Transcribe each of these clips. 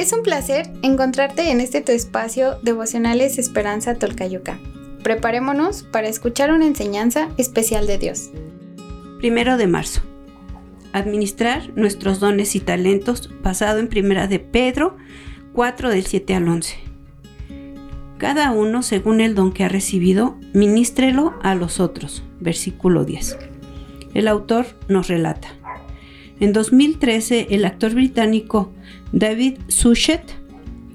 Es un placer encontrarte en este tu espacio Devocionales Esperanza Tolcayuca. Preparémonos para escuchar una enseñanza especial de Dios. Primero de marzo. Administrar nuestros dones y talentos basado en Primera de Pedro 4 del 7 al 11. Cada uno, según el don que ha recibido, ministrelo a los otros. Versículo 10. El autor nos relata. En 2013, el actor británico David Suchet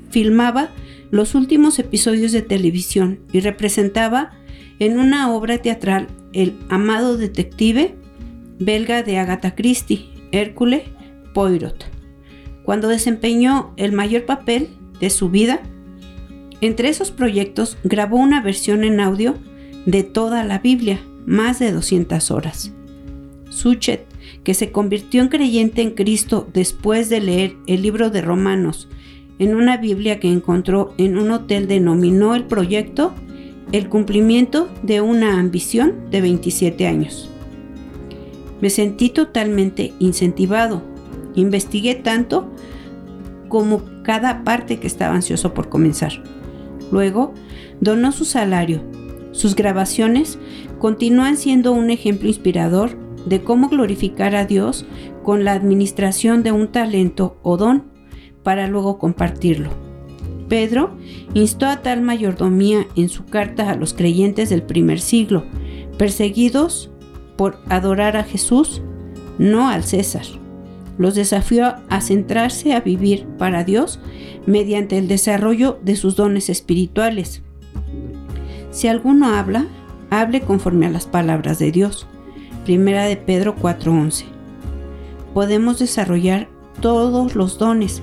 filmaba los últimos episodios de televisión y representaba en una obra teatral el amado detective belga de Agatha Christie, Hércule Poirot. Cuando desempeñó el mayor papel de su vida, entre esos proyectos grabó una versión en audio de toda la Biblia, más de 200 horas. Suchet, que se convirtió en creyente en Cristo después de leer el libro de Romanos en una Biblia que encontró en un hotel, denominó el proyecto el cumplimiento de una ambición de 27 años. Me sentí totalmente incentivado. Investigué tanto como cada parte que estaba ansioso por comenzar. Luego, donó su salario. Sus grabaciones continúan siendo un ejemplo inspirador de cómo glorificar a Dios con la administración de un talento o don para luego compartirlo. Pedro instó a tal mayordomía en su carta a los creyentes del primer siglo, perseguidos por adorar a Jesús, no al César. Los desafió a centrarse a vivir para Dios mediante el desarrollo de sus dones espirituales. Si alguno habla, hable conforme a las palabras de Dios. Primera de Pedro 4:11. Podemos desarrollar todos los dones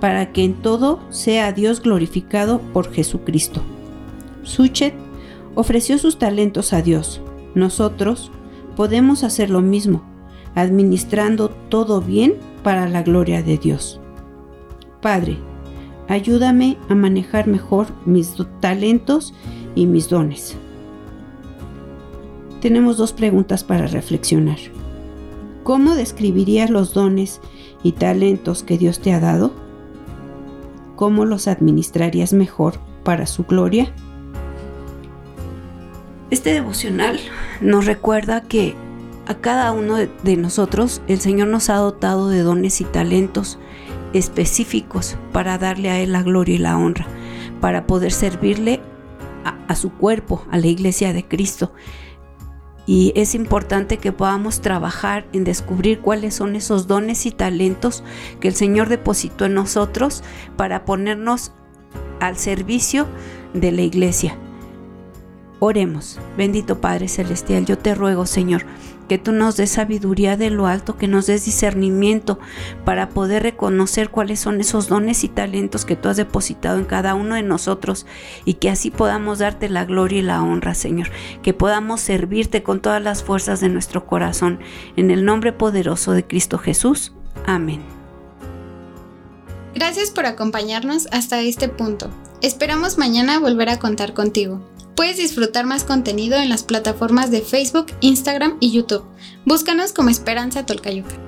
para que en todo sea Dios glorificado por Jesucristo. Suchet ofreció sus talentos a Dios. Nosotros podemos hacer lo mismo, administrando todo bien para la gloria de Dios. Padre, ayúdame a manejar mejor mis talentos y mis dones tenemos dos preguntas para reflexionar. ¿Cómo describirías los dones y talentos que Dios te ha dado? ¿Cómo los administrarías mejor para su gloria? Este devocional nos recuerda que a cada uno de nosotros el Señor nos ha dotado de dones y talentos específicos para darle a Él la gloria y la honra, para poder servirle a, su cuerpo, a la iglesia de Cristo y es importante que podamos trabajar en descubrir cuáles son esos dones y talentos que el Señor depositó en nosotros para ponernos al servicio de la iglesia. Oremos, bendito Padre Celestial, yo te ruego Señor que tú nos des sabiduría de lo alto, que nos des discernimiento para poder reconocer cuáles son esos dones y talentos que tú has depositado en cada uno de nosotros y que así podamos darte la gloria y la honra, Señor, que podamos servirte con todas las fuerzas de nuestro corazón. En el nombre poderoso de Cristo Jesús. Amén. Gracias por acompañarnos hasta este punto. Esperamos mañana volver a contar contigo. Puedes disfrutar más contenido en las plataformas de Facebook, Instagram y YouTube. Búscanos como Esperanza Tolcayuca.